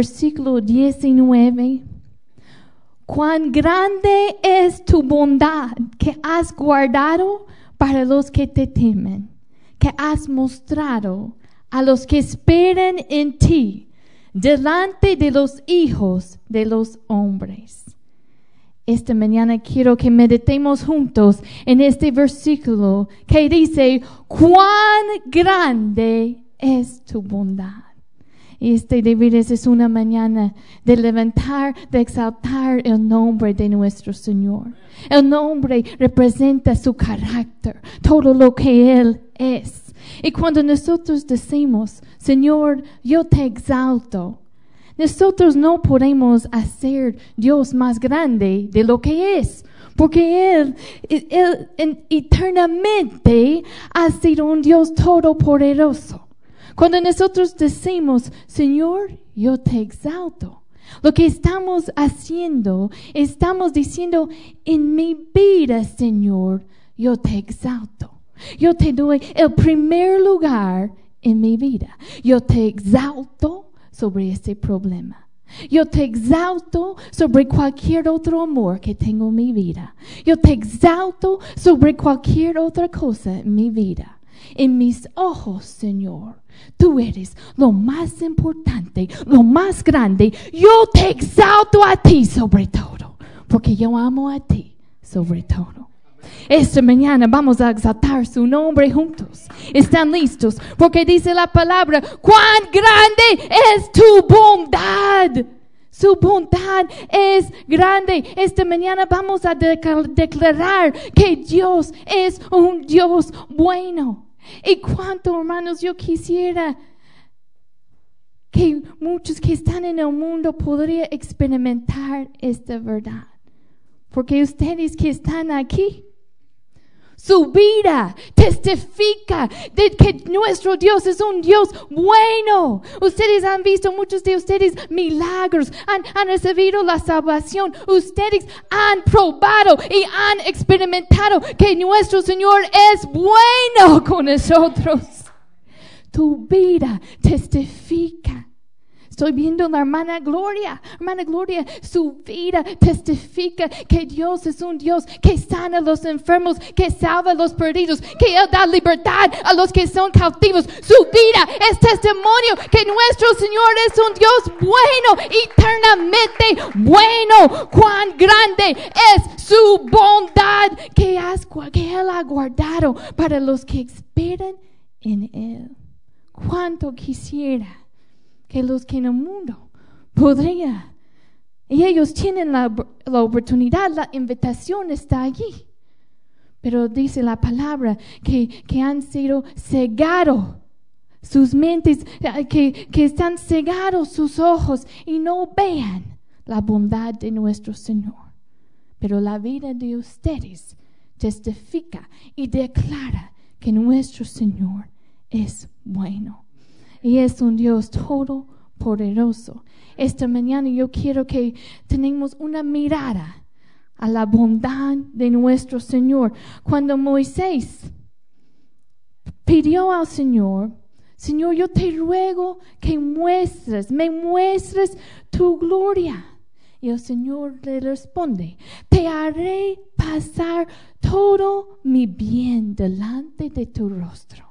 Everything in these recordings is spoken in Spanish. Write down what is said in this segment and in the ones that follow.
Versículo 19. Cuán grande es tu bondad que has guardado para los que te temen, que has mostrado a los que esperan en ti, delante de los hijos de los hombres. Esta mañana quiero que meditemos juntos en este versículo que dice, cuán grande es tu bondad. Este de veras es una mañana de levantar, de exaltar el nombre de nuestro Señor. El nombre representa su carácter, todo lo que Él es. Y cuando nosotros decimos, Señor, yo te exalto, nosotros no podemos hacer Dios más grande de lo que es. Porque Él, Él, él eternamente ha sido un Dios todopoderoso. Cuando nosotros decimos, Señor, yo te exalto, lo que estamos haciendo, estamos diciendo, en mi vida, Señor, yo te exalto. Yo te doy el primer lugar en mi vida. Yo te exalto sobre ese problema. Yo te exalto sobre cualquier otro amor que tengo en mi vida. Yo te exalto sobre cualquier otra cosa en mi vida. En mis ojos, Señor, tú eres lo más importante, lo más grande. Yo te exalto a ti sobre todo, porque yo amo a ti sobre todo. Esta mañana vamos a exaltar su nombre juntos. ¿Están listos? Porque dice la palabra, cuán grande es tu bondad. Su bondad es grande. Esta mañana vamos a declarar que Dios es un Dios bueno. Y cuánto, hermanos, yo quisiera que muchos que están en el mundo podrían experimentar esta verdad. Porque ustedes que están aquí, su vida testifica de que nuestro Dios es un Dios bueno. Ustedes han visto muchos de ustedes milagros, han, han, recibido la salvación. Ustedes han probado y han experimentado que nuestro Señor es bueno con nosotros. Tu vida testifica Estoy viendo a la hermana Gloria. Hermana Gloria, su vida testifica que Dios es un Dios que sana a los enfermos, que salva a los perdidos, que Él da libertad a los que son cautivos. Su vida es testimonio que nuestro Señor es un Dios bueno, eternamente bueno. Cuán grande es su bondad que, has, que Él ha guardado para los que esperan en Él. Cuánto quisiera que los que en el mundo podría. Y ellos tienen la, la oportunidad, la invitación está allí. Pero dice la palabra que, que han sido cegados sus mentes, que, que están cegados sus ojos y no vean la bondad de nuestro Señor. Pero la vida de ustedes testifica y declara que nuestro Señor es bueno y es un Dios todopoderoso. Esta mañana yo quiero que tenemos una mirada a la bondad de nuestro Señor. Cuando Moisés pidió al Señor, Señor, yo te ruego que muestres, me muestres tu gloria. Y el Señor le responde, te haré pasar todo mi bien delante de tu rostro.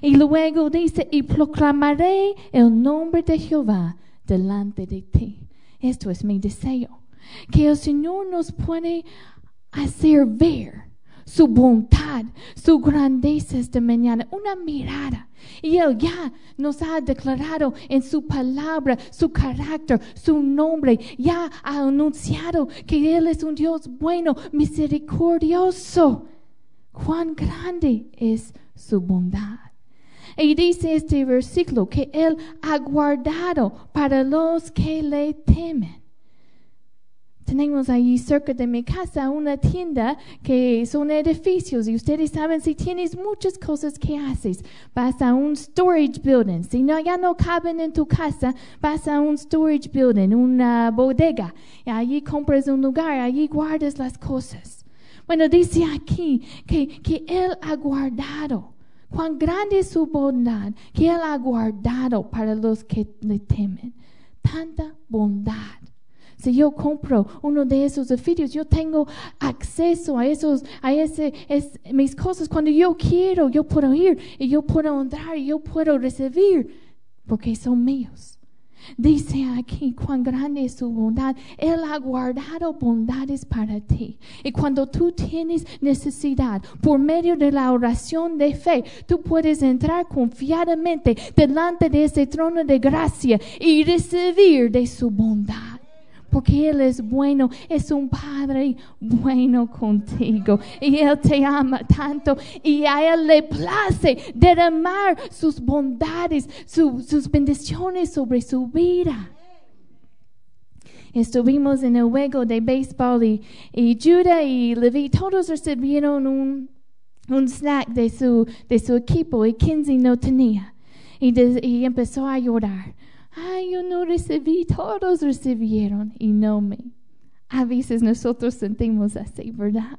Y luego dice, y proclamaré el nombre de Jehová delante de ti. Esto es mi deseo, que el Señor nos puede hacer ver su bondad, su grandeza esta mañana, una mirada. Y Él ya nos ha declarado en su palabra, su carácter, su nombre. Ya ha anunciado que Él es un Dios bueno, misericordioso. cuán grande es su bondad. Y dice este versículo que Él ha guardado para los que le temen. Tenemos ahí cerca de mi casa una tienda que son edificios y ustedes saben si tienes muchas cosas que haces, vas a un storage building. Si no, ya no caben en tu casa, vas a un storage building, una bodega. Y allí compras un lugar, allí guardas las cosas. Bueno, dice aquí que, que Él ha guardado. Cuán grande es su bondad que Él ha guardado para los que le temen. Tanta bondad. Si yo compro uno de esos edificios, yo tengo acceso a esos, a ese, es, mis cosas. Cuando yo quiero, yo puedo ir y yo puedo entrar y yo puedo recibir porque son míos. Dice aquí cuán grande es su bondad. Él ha guardado bondades para ti. Y cuando tú tienes necesidad, por medio de la oración de fe, tú puedes entrar confiadamente delante de ese trono de gracia y recibir de su bondad porque Él es bueno, es un Padre bueno contigo y Él te ama tanto y a Él le place derramar sus bondades, sus bendiciones sobre su vida. Estuvimos en el juego de béisbol y, y Judah y Levi todos recibieron un, un snack de su, de su equipo y Kinsey no tenía. Y, y empezó a llorar. Ay, yo no recibí, todos recibieron y no me. A veces nosotros sentimos así, ¿verdad?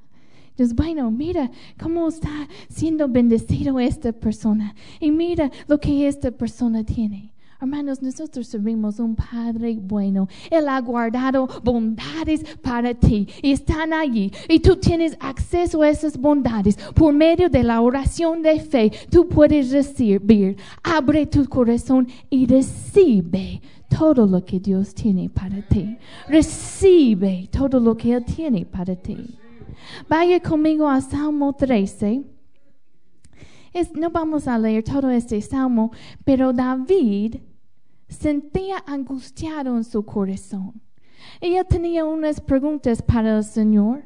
Entonces, bueno, mira cómo está siendo bendecido esta persona. Y mira lo que esta persona tiene. Hermanos, nosotros servimos un Padre bueno. Él ha guardado bondades para ti y están allí. Y tú tienes acceso a esas bondades por medio de la oración de fe. Tú puedes recibir. Abre tu corazón y recibe todo lo que Dios tiene para ti. Recibe todo lo que Él tiene para ti. Vaya conmigo a Salmo 13. no vamos a leer todo este salmo, pero David sentía angustiado en su corazón. Ella tenía unas preguntas para el Señor.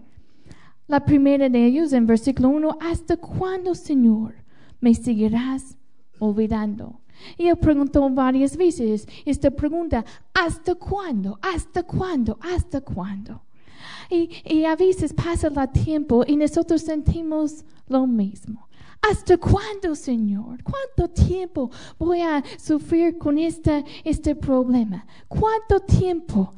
La primera de ellos en versículo 1, ¿hasta cuándo, Señor, me seguirás olvidando? Ella preguntó varias veces esta pregunta, ¿hasta cuándo? ¿Hasta cuándo? ¿Hasta cuándo? Y, y a veces pasa el tiempo y nosotros sentimos lo mismo. ¿Hasta cuándo, Señor? ¿Cuánto tiempo voy a sufrir con este, este problema? ¿Cuánto tiempo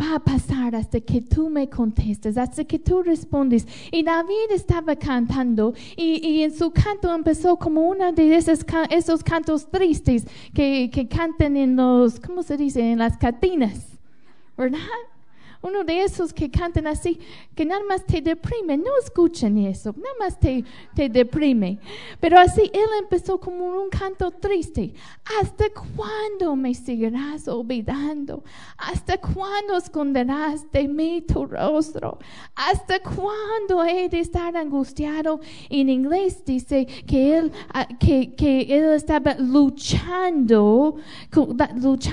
va a pasar hasta que tú me contestes, hasta que tú respondes? Y David estaba cantando y, y en su canto empezó como uno de esos, esos cantos tristes que, que cantan en los, ¿cómo se dice? En las catinas, ¿verdad? Uno de esos que cantan así, que nada más te deprime. No escuchen eso, nada más te, te deprime. Pero así él empezó como un canto triste. ¿Hasta cuándo me seguirás olvidando? ¿Hasta cuándo esconderás de mí tu rostro? ¿Hasta cuándo he de estar angustiado? En inglés dice que él, ah, que, que él estaba luchando, luchando